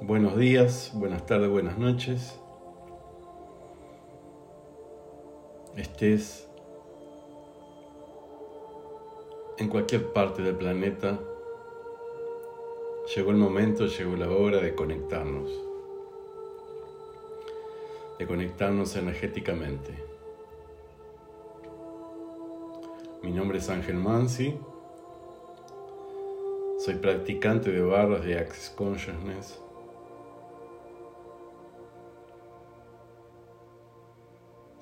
Buenos días, buenas tardes, buenas noches. Estés en cualquier parte del planeta, llegó el momento, llegó la hora de conectarnos, de conectarnos energéticamente. Mi nombre es Ángel Mansi, soy practicante de barras de Access Consciousness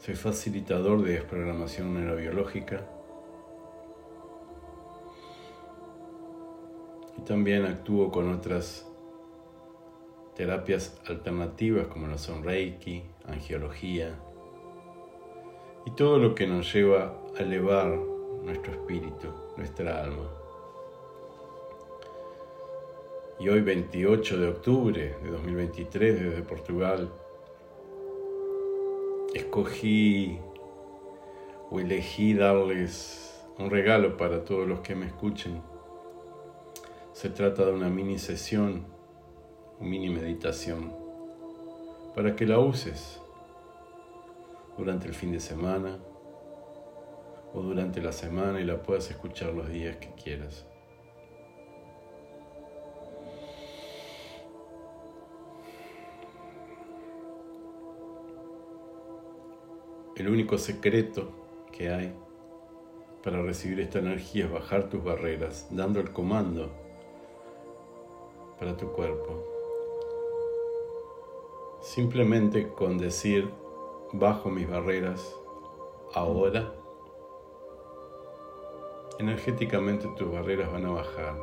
Soy facilitador de desprogramación neurobiológica. Y también actúo con otras terapias alternativas como la son Reiki, angiología y todo lo que nos lleva a elevar nuestro espíritu, nuestra alma. Y hoy 28 de octubre de 2023 desde Portugal escogí o elegí darles un regalo para todos los que me escuchen. Se trata de una mini sesión, una mini meditación, para que la uses durante el fin de semana o durante la semana y la puedas escuchar los días que quieras. El único secreto que hay para recibir esta energía es bajar tus barreras, dando el comando para tu cuerpo. Simplemente con decir, bajo mis barreras ahora, energéticamente tus barreras van a bajar.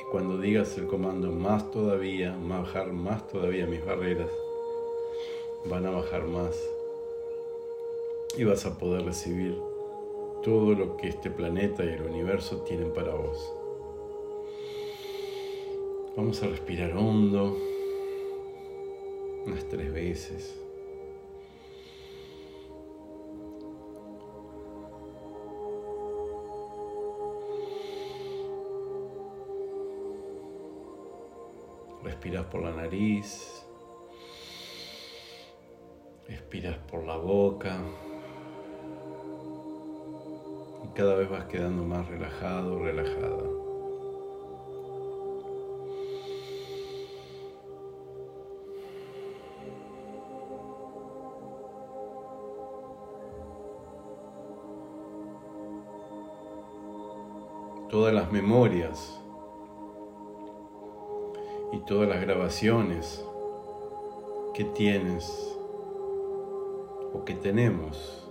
Y cuando digas el comando más todavía, bajar más todavía mis barreras, van a bajar más y vas a poder recibir todo lo que este planeta y el universo tienen para vos. Vamos a respirar hondo unas tres veces. Respiras por la nariz, expiras por la boca cada vez vas quedando más relajado, relajada. Todas las memorias y todas las grabaciones que tienes o que tenemos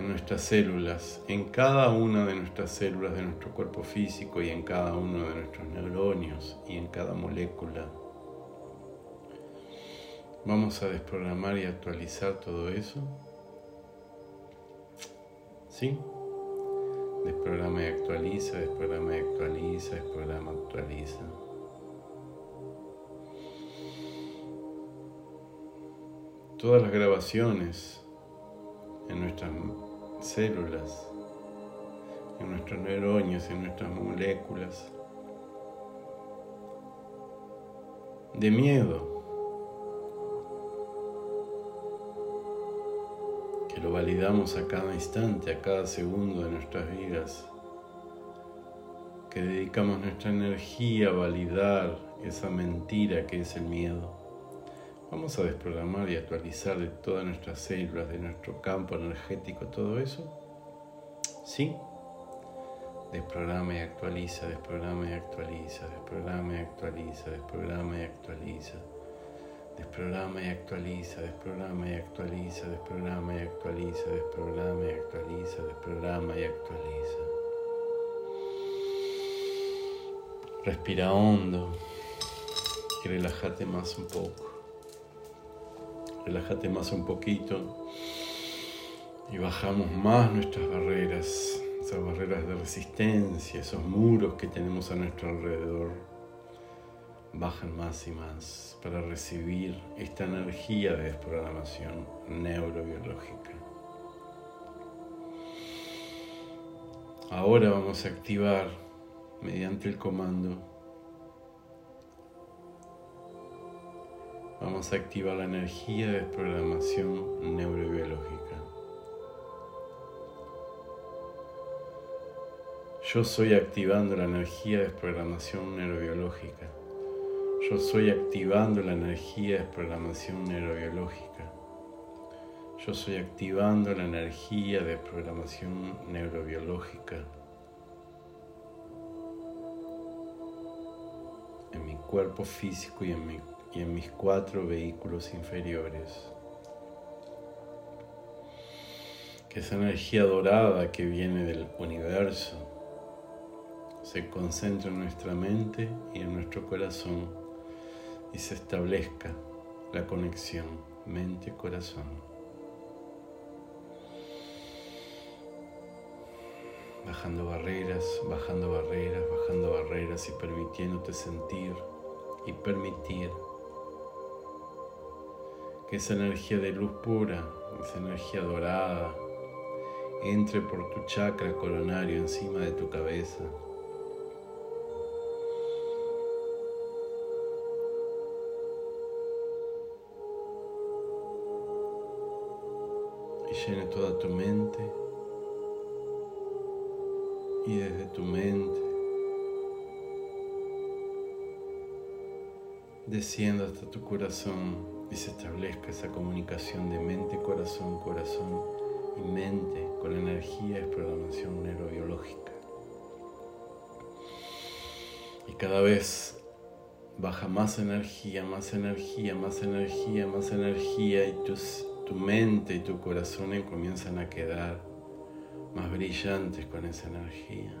en nuestras células, en cada una de nuestras células de nuestro cuerpo físico y en cada uno de nuestros neuronios y en cada molécula. Vamos a desprogramar y actualizar todo eso. ¿Sí? Desprograma y actualiza, desprograma y actualiza, desprograma, actualiza. Todas las grabaciones en nuestras células, en nuestros neurones, en nuestras moléculas, de miedo, que lo validamos a cada instante, a cada segundo de nuestras vidas, que dedicamos nuestra energía a validar esa mentira que es el miedo. Vamos a desprogramar y actualizar de todas nuestras células, de nuestro campo energético, todo eso. ¿Sí? Desprograma y actualiza, desprograma y actualiza, desprograma y actualiza, desprograma y actualiza. Desprograma y actualiza, desprograma y actualiza, desprograma y actualiza, desprograma y actualiza, desprograma y actualiza. Respira hondo y relájate más un poco. Relájate más un poquito y bajamos más nuestras barreras, esas barreras de resistencia, esos muros que tenemos a nuestro alrededor. Bajan más y más para recibir esta energía de desprogramación neurobiológica. Ahora vamos a activar mediante el comando Vamos a activar la energía de desprogramación neurobiológica. Yo soy activando la energía de desprogramación neurobiológica. Yo soy activando la energía de desprogramación neurobiológica. Yo soy activando la energía de programación neurobiológica en mi cuerpo físico y en, y en mis cuatro vehículos inferiores. Que esa energía dorada que viene del universo se concentre en nuestra mente y en nuestro corazón y se establezca la conexión mente-corazón. bajando barreras, bajando barreras, bajando barreras y permitiéndote sentir y permitir que esa energía de luz pura, esa energía dorada, entre por tu chakra coronario encima de tu cabeza. Y llene toda tu mente y desde tu mente descienda hasta tu corazón y se establezca esa comunicación de mente, corazón, corazón y mente con energía de programación neurobiológica. Y cada vez baja más energía, más energía, más energía, más energía y tu mente y tu corazón comienzan a quedar más brillantes con esa energía.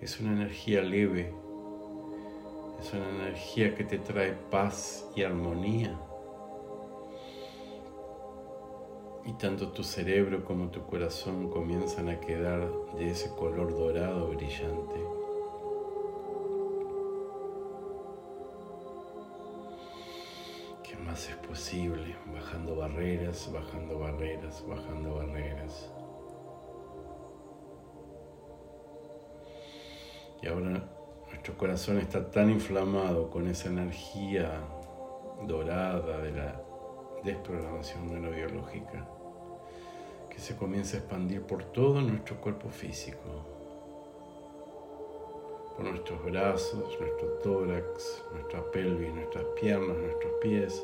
Es una energía leve, es una energía que te trae paz y armonía. Y tanto tu cerebro como tu corazón comienzan a quedar de ese color dorado brillante. ¿Qué más es posible? Bajando barreras, bajando barreras, bajando barreras. Y ahora nuestro corazón está tan inflamado con esa energía dorada de la desprogramación neurobiológica que se comienza a expandir por todo nuestro cuerpo físico, por nuestros brazos, nuestro tórax, nuestra pelvis, nuestras piernas, nuestros pies,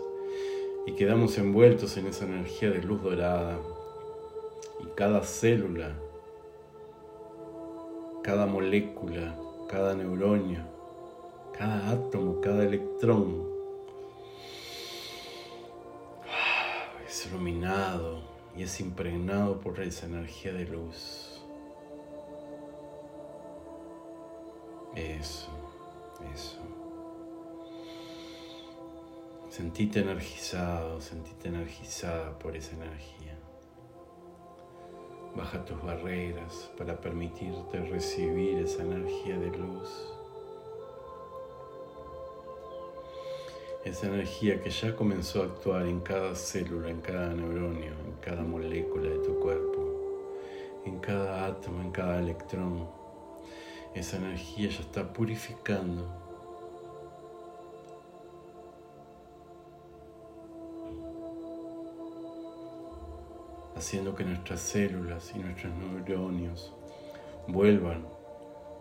y quedamos envueltos en esa energía de luz dorada. Y cada célula, cada molécula, cada neuronio, cada átomo, cada electrón es iluminado y es impregnado por esa energía de luz. Eso, eso. Sentite energizado, sentite energizada por esa energía. Baja tus barreras para permitirte recibir esa energía de luz. Esa energía que ya comenzó a actuar en cada célula, en cada neuronio, en cada molécula de tu cuerpo, en cada átomo, en cada electrón. Esa energía ya está purificando haciendo que nuestras células y nuestros neuronios vuelvan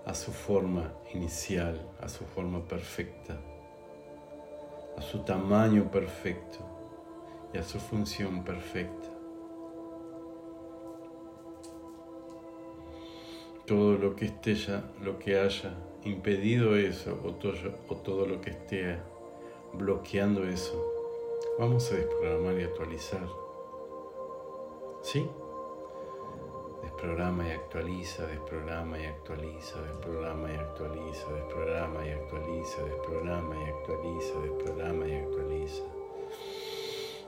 a su forma inicial, a su forma perfecta, a su tamaño perfecto y a su función perfecta. Todo lo que esté ya, lo que haya impedido eso o todo, o todo lo que esté bloqueando eso, vamos a desprogramar y actualizar. ¿Sí? Desprograma y actualiza, desprograma y actualiza, desprograma y actualiza, desprograma y actualiza, desprograma y actualiza, desprograma y actualiza.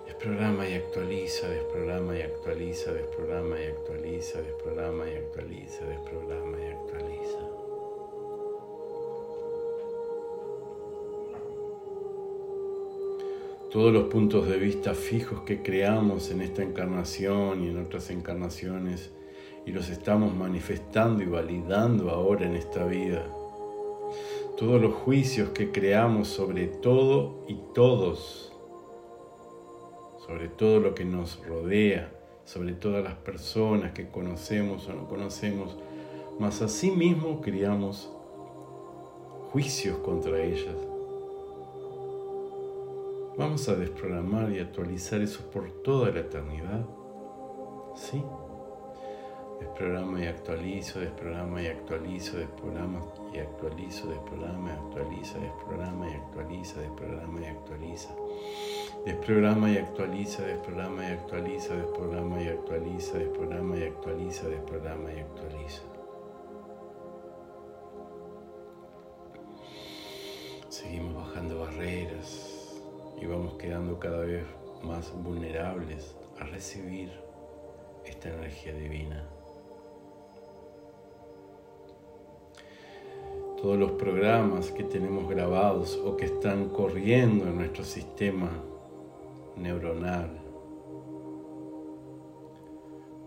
Desprograma y actualiza, desprograma y actualiza, desprograma y actualiza, desprograma y actualiza, desprograma y actualiza. Todos los puntos de vista fijos que creamos en esta encarnación y en otras encarnaciones y los estamos manifestando y validando ahora en esta vida. todos los juicios que creamos sobre todo y todos, sobre todo lo que nos rodea, sobre todas las personas que conocemos o no conocemos, mas asimismo criamos juicios contra ellas. Vamos a desprogramar y actualizar eso por toda la eternidad. ¿Sí? Desprograma y actualizo, desprograma y actualizo, desprograma y actualizo, desprograma y actualiza, desprograma y actualiza, desprograma y actualiza. Desprograma y actualiza, desprograma y actualiza, desprograma y actualiza, desprograma y actualiza, desprograma y actualiza. Seguimos bajando barreras y vamos quedando cada vez más vulnerables a recibir esta energía divina. Todos los programas que tenemos grabados o que están corriendo en nuestro sistema neuronal,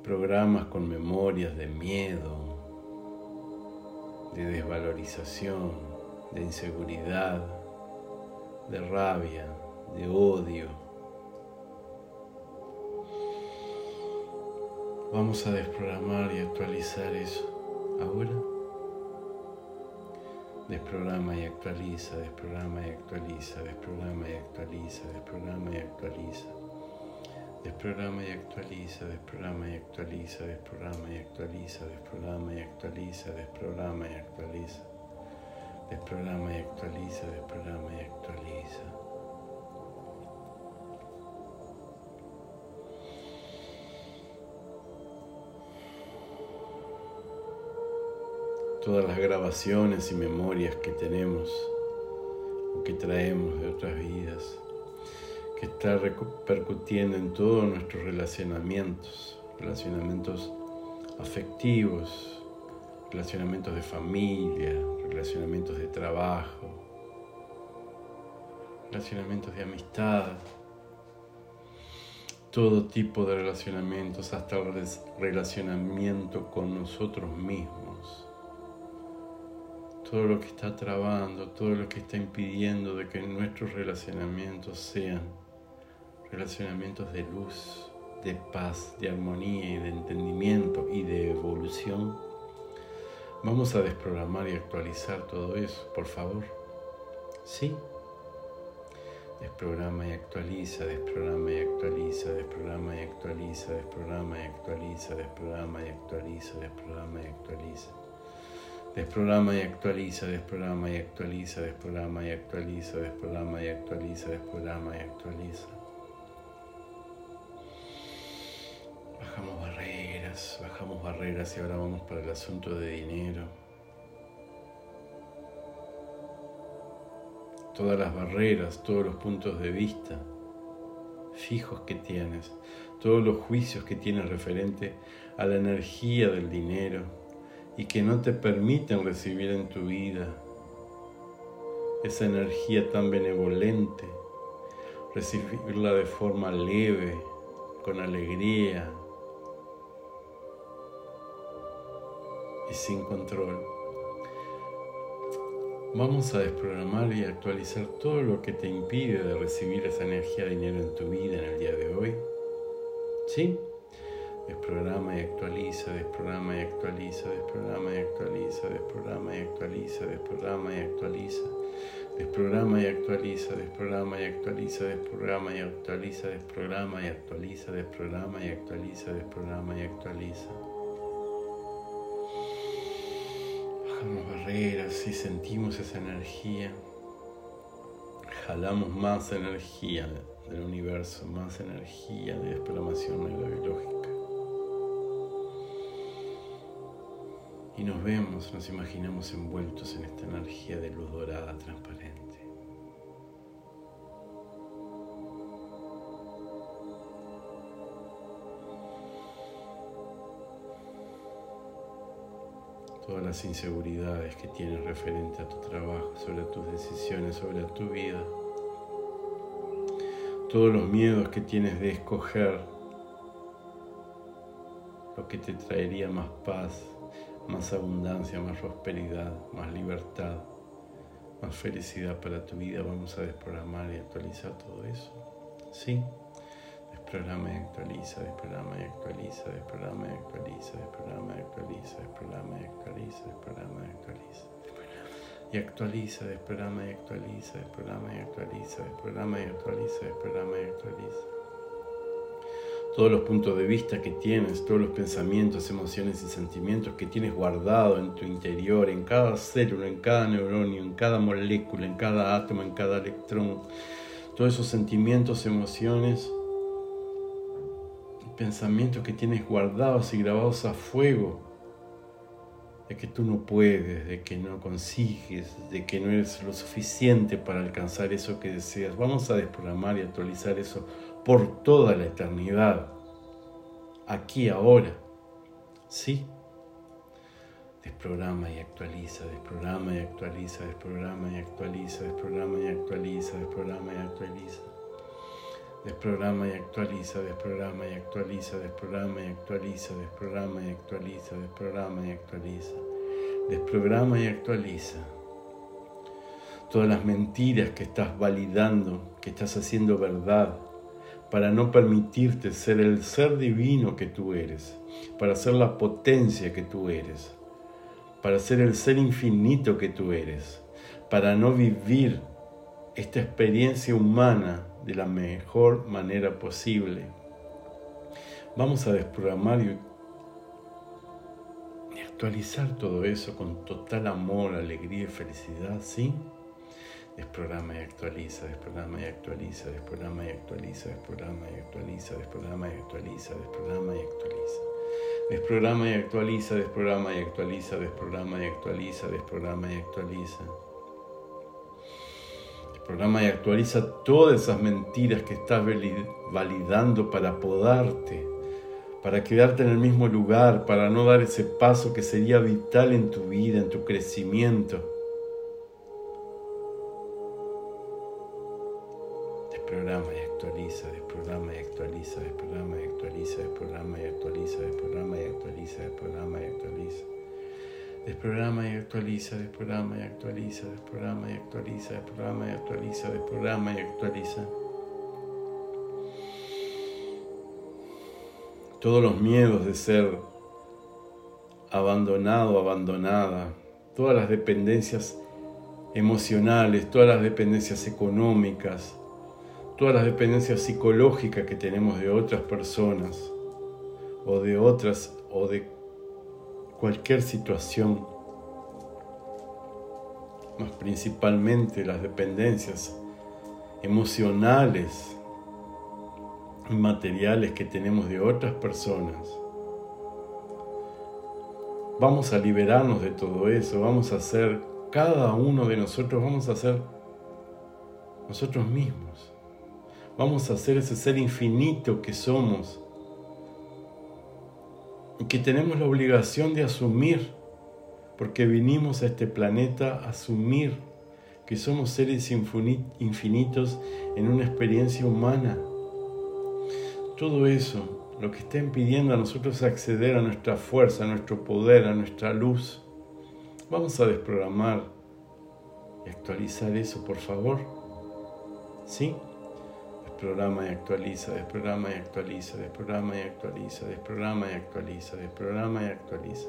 programas con memorias de miedo, de desvalorización, de inseguridad, de rabia, de odio. Vamos a desprogramar y actualizar eso ahora. Desprograma y actualiza, desprograma y actualiza, desprograma y actualiza, desprograma y actualiza. Desprograma y actualiza, desprograma y actualiza, desprograma y actualiza, desprograma y actualiza, desprograma y actualiza. Desprograma y actualiza, desprograma y actualiza. Todas las grabaciones y memorias que tenemos o que traemos de otras vidas, que está repercutiendo en todos nuestros relacionamientos, relacionamientos afectivos, relacionamientos de familia, relacionamientos de trabajo, relacionamientos de amistad, todo tipo de relacionamientos, hasta el relacionamiento con nosotros mismos. Todo lo que está trabando, todo lo que está impidiendo de que nuestros relacionamientos sean relacionamientos de luz, de paz, de armonía y de entendimiento y de evolución Vamos a desprogramar y actualizar todo eso, por favor. ¿Sí? Desprograma y actualiza, desprograma y actualiza, desprograma y actualiza, desprograma y actualiza, desprograma y actualiza, desprograma y actualiza. Desprograma y actualiza, desprograma y actualiza, desprograma y actualiza, desprograma y actualiza, desprograma y actualiza. Bajamos barreras, bajamos barreras y ahora vamos para el asunto de dinero. Todas las barreras, todos los puntos de vista fijos que tienes, todos los juicios que tienes referente a la energía del dinero y que no te permiten recibir en tu vida esa energía tan benevolente, recibirla de forma leve, con alegría, y sin control. Vamos a desprogramar y actualizar todo lo que te impide de recibir esa energía de dinero en tu vida en el día de hoy. ¿Sí? Desprograma y actualiza, desprograma y actualiza, desprograma y actualiza, desprograma y actualiza, desprograma y actualiza, desprograma y actualiza, desprograma y actualiza, desprograma y actualiza, desprograma y actualiza, desprograma y actualiza, desprograma y actualiza. bajamos barreras y sentimos esa energía. Jalamos más energía del universo, más energía de desprogramación neurobiológica. Y nos vemos, nos imaginamos envueltos en esta energía de luz dorada transparente. todas las inseguridades que tienes referente a tu trabajo, sobre tus decisiones, sobre tu vida, todos los miedos que tienes de escoger lo que te traería más paz, más abundancia, más prosperidad, más libertad, más felicidad para tu vida. Vamos a desprogramar y actualizar todo eso. ¿Sí? Desprograma y actualiza, desprograma y actualiza, desprograma y actualiza, desprograma y actualiza, desprograma y actualiza, desprograma y actualiza. Y actualiza, desprograma y actualiza, desprograma y actualiza, desprograma y actualiza, desprograma y actualiza. Todos los puntos de vista que tienes, todos los pensamientos, emociones y sentimientos que tienes guardado en tu interior, en cada célula, en cada neuronio, en cada molécula, en cada átomo, en cada electrón, todos esos sentimientos, emociones, pensamientos que tienes guardados y grabados a fuego, de que tú no puedes, de que no consigues, de que no eres lo suficiente para alcanzar eso que deseas. Vamos a desprogramar y actualizar eso por toda la eternidad, aquí, ahora. ¿Sí? Desprograma y actualiza, desprograma y actualiza, desprograma y actualiza, desprograma y actualiza, desprograma y actualiza. Desprograma y actualiza, desprograma y actualiza, desprograma y actualiza, desprograma y actualiza, desprograma y actualiza. Desprograma y actualiza. Todas las mentiras que estás validando, que estás haciendo verdad, para no permitirte ser el ser divino que tú eres, para ser la potencia que tú eres, para ser el ser infinito que tú eres, para no vivir esta experiencia humana de la mejor manera posible. Vamos a desprogramar y actualizar todo eso con total amor, alegría y felicidad, ¿sí? Desprograma y actualiza, desprograma y actualiza, desprograma y actualiza, desprograma y actualiza, desprograma y actualiza, desprograma y actualiza. Desprograma y actualiza, desprograma y actualiza, desprograma y actualiza, desprograma y actualiza programa y actualiza todas esas mentiras que estás validando para podarte, para quedarte en el mismo lugar, para no dar ese paso que sería vital en tu vida, en tu crecimiento. Desprograma y actualiza, desprograma y actualiza, desprograma y actualiza, desprograma y actualiza, desprograma y actualiza, desprograma y actualiza. Desprograma y actualiza, desprograma y actualiza, desprograma y actualiza, desprograma y actualiza, desprograma y actualiza. Todos los miedos de ser abandonado, abandonada, todas las dependencias emocionales, todas las dependencias económicas, todas las dependencias psicológicas que tenemos de otras personas o de otras o de cualquier situación, más principalmente las dependencias emocionales y materiales que tenemos de otras personas. Vamos a liberarnos de todo eso, vamos a ser, cada uno de nosotros vamos a ser nosotros mismos. Vamos a ser ese ser infinito que somos y que tenemos la obligación de asumir, porque vinimos a este planeta a asumir que somos seres infinitos en una experiencia humana. Todo eso, lo que está impidiendo a nosotros acceder a nuestra fuerza, a nuestro poder, a nuestra luz, vamos a desprogramar y actualizar eso, por favor. ¿Sí? desprograma y actualiza, desprograma y actualiza, desprograma y actualiza, desprograma y actualiza, desprograma y actualiza.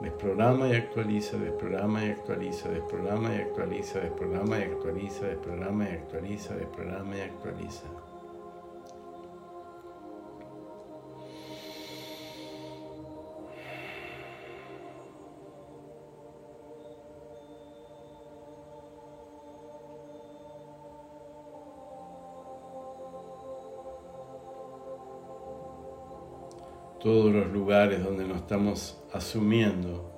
Desprograma y actualiza, desprograma y actualiza, desprograma y actualiza, desprograma y actualiza, desprograma y actualiza, desprograma y actualiza. Todos los lugares donde nos estamos asumiendo,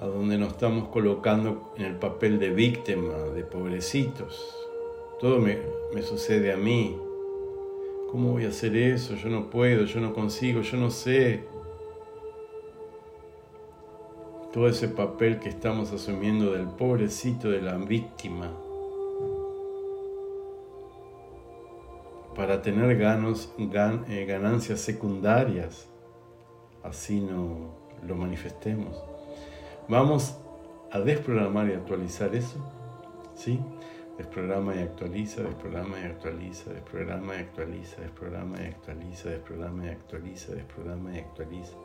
a donde nos estamos colocando en el papel de víctima, de pobrecitos. Todo me, sucede a mí. ¿Cómo voy a hacer eso? Yo no puedo, yo no consigo, yo no sé. Todo ese papel que estamos asumiendo del pobrecito, de la víctima. para tener eh, ganancias secundarias. Así no lo manifestemos. Vamos a desprogramar y actualizar eso. ¿Sí? Desprograma y actualiza, desprograma y actualiza, desprograma y actualiza, desprograma y actualiza, desprograma y actualiza, desprograma y actualiza.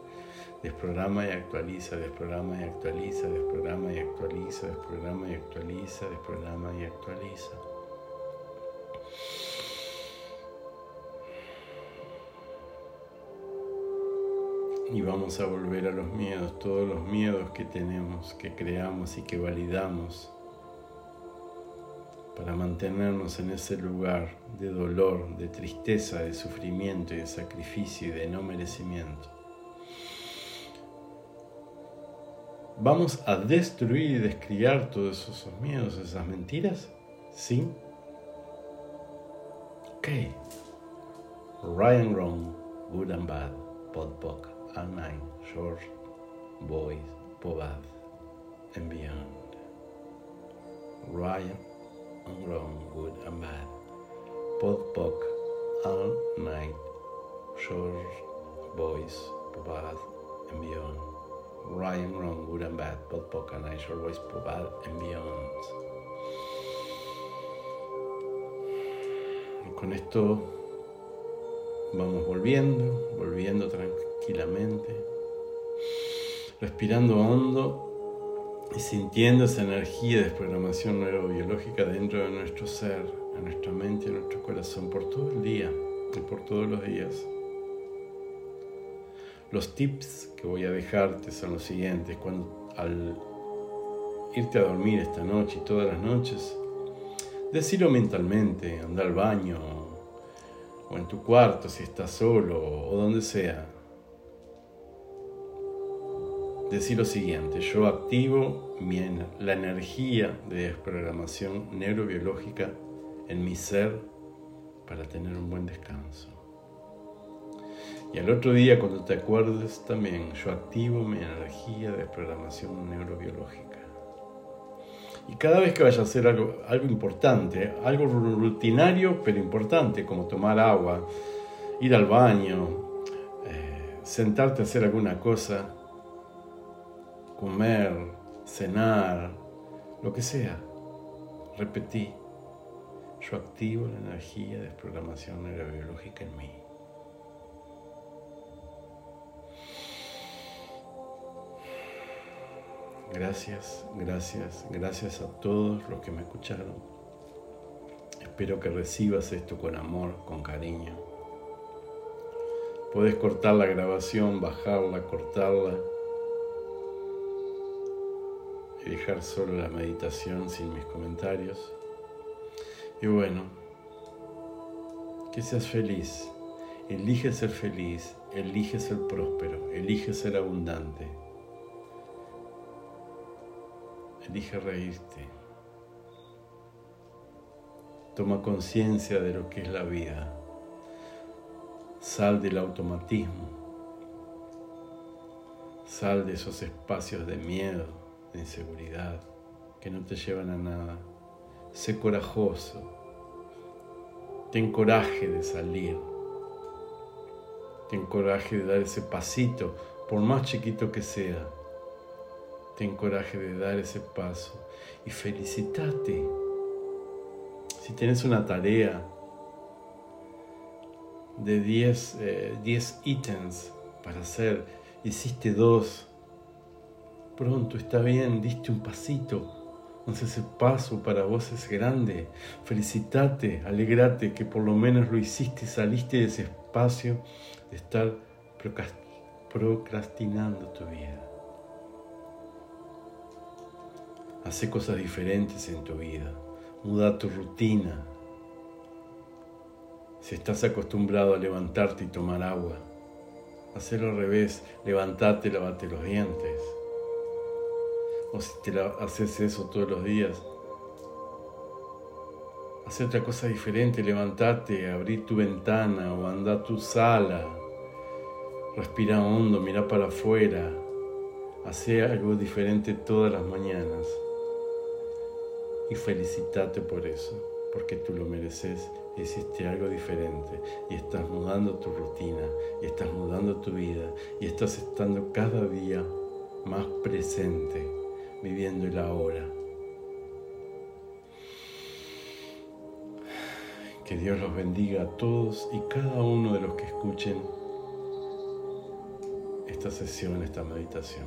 Desprograma y actualiza, desprograma y actualiza, desprograma y actualiza, desprograma y actualiza, desprograma y actualiza. Y vamos a volver a los miedos, todos los miedos que tenemos, que creamos y que validamos para mantenernos en ese lugar de dolor, de tristeza, de sufrimiento y de sacrificio y de no merecimiento. ¿Vamos a destruir y descriar todos esos miedos, esas mentiras? ¿Sí? Ok. Ryan Wrong, Good and Bad, Podpok, Nine, Short, Boys, Pobad, and Beyond. Ryan and wrong, good and bad. Podpok, all night, short voice, bad and beyond. And wrong, good and bad. Podpok and night, short voice, bad and beyond. Con esto vamos volviendo, volviendo tranquilamente, respirando hondo y sintiendo esa energía de desprogramación neurobiológica dentro de nuestro ser, en nuestra mente y en nuestro corazón por todo el día y por todos los días. Los tips que voy a dejarte son los siguientes. Cuando al irte a dormir esta noche y todas las noches, decirlo mentalmente, anda al baño o en tu cuarto si estás solo o donde sea decir lo siguiente, yo activo la energía de desprogramación neurobiológica en mi ser para tener un buen descanso. Y al otro día cuando te acuerdes también, yo activo mi energía de desprogramación neurobiológica. Y cada vez que vayas a hacer algo, algo importante, algo rutinario pero importante, como tomar agua, ir al baño, eh, sentarte a hacer alguna cosa, comer, cenar, lo que sea. Repetí. Yo activo la energía de desprogramación neurobiológica en mí. Gracias, gracias, gracias a todos los que me escucharon. Espero que recibas esto con amor, con cariño. Puedes cortar la grabación, bajarla, cortarla dejar solo la meditación sin mis comentarios. Y bueno, que seas feliz. Elige ser feliz, elige ser próspero, elige ser abundante. Elige reírte. Toma conciencia de lo que es la vida. Sal del automatismo. Sal de esos espacios de miedo de inseguridad, que no te llevan a nada. Sé corajoso. Ten coraje de salir. Ten coraje de dar ese pasito, por más chiquito que sea. Ten coraje de dar ese paso y felicitate. Si tienes una tarea de 10 eh, ítems para hacer, hiciste dos, Pronto, está bien, diste un pasito. Entonces ese paso para vos es grande. Felicitate, alegrate que por lo menos lo hiciste, saliste de ese espacio de estar procrastinando tu vida. Hace cosas diferentes en tu vida. Muda tu rutina. Si estás acostumbrado a levantarte y tomar agua, hacerlo al revés. Levantate, lavate los dientes o si te haces eso todos los días, hacer otra cosa diferente, levantarte, abrir tu ventana o andar a tu sala, respira hondo, mira para afuera, hace algo diferente todas las mañanas. Y felicitate por eso, porque tú lo mereces, hiciste algo diferente. Y estás mudando tu rutina y estás mudando tu vida y estás estando cada día más presente viviendo el ahora. Que Dios los bendiga a todos y cada uno de los que escuchen esta sesión, esta meditación.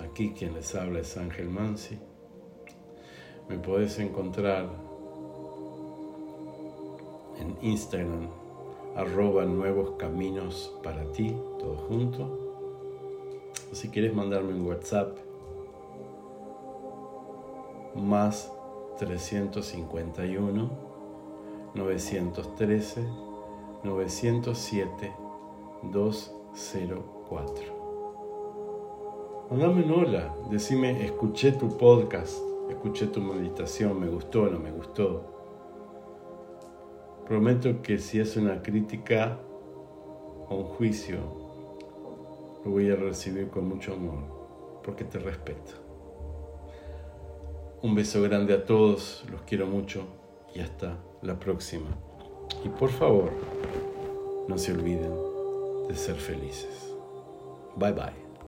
Aquí quien les habla es Ángel Mansi. Me podés encontrar en Instagram, arroba nuevos caminos para ti, todo junto. Si quieres mandarme un WhatsApp, más 351 913 907 204. Mandame un hola, decime, escuché tu podcast, escuché tu meditación, me gustó o no me gustó. Prometo que si es una crítica o un juicio, lo voy a recibir con mucho amor, porque te respeto. Un beso grande a todos, los quiero mucho y hasta la próxima. Y por favor, no se olviden de ser felices. Bye bye.